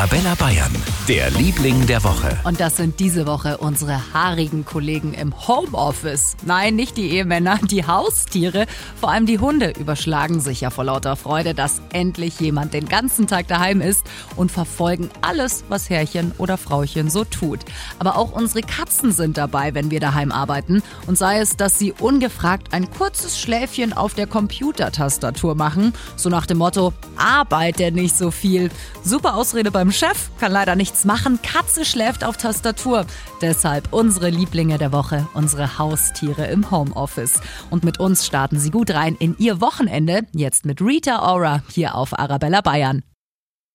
Arabella Bayern, der Liebling der Woche. Und das sind diese Woche unsere haarigen Kollegen im Homeoffice. Nein, nicht die Ehemänner, die Haustiere. Vor allem die Hunde überschlagen sich ja vor lauter Freude, dass endlich jemand den ganzen Tag daheim ist und verfolgen alles, was Herrchen oder Frauchen so tut. Aber auch unsere Katzen sind dabei, wenn wir daheim arbeiten. Und sei es, dass sie ungefragt ein kurzes Schläfchen auf der Computertastatur machen, so nach dem Motto, arbeite nicht so viel. Super Ausrede beim Chef, kann leider nichts machen. Katze schläft auf Tastatur. Deshalb unsere Lieblinge der Woche, unsere Haustiere im Homeoffice. Und mit uns starten Sie gut rein in Ihr Wochenende. Jetzt mit Rita Ora hier auf Arabella Bayern.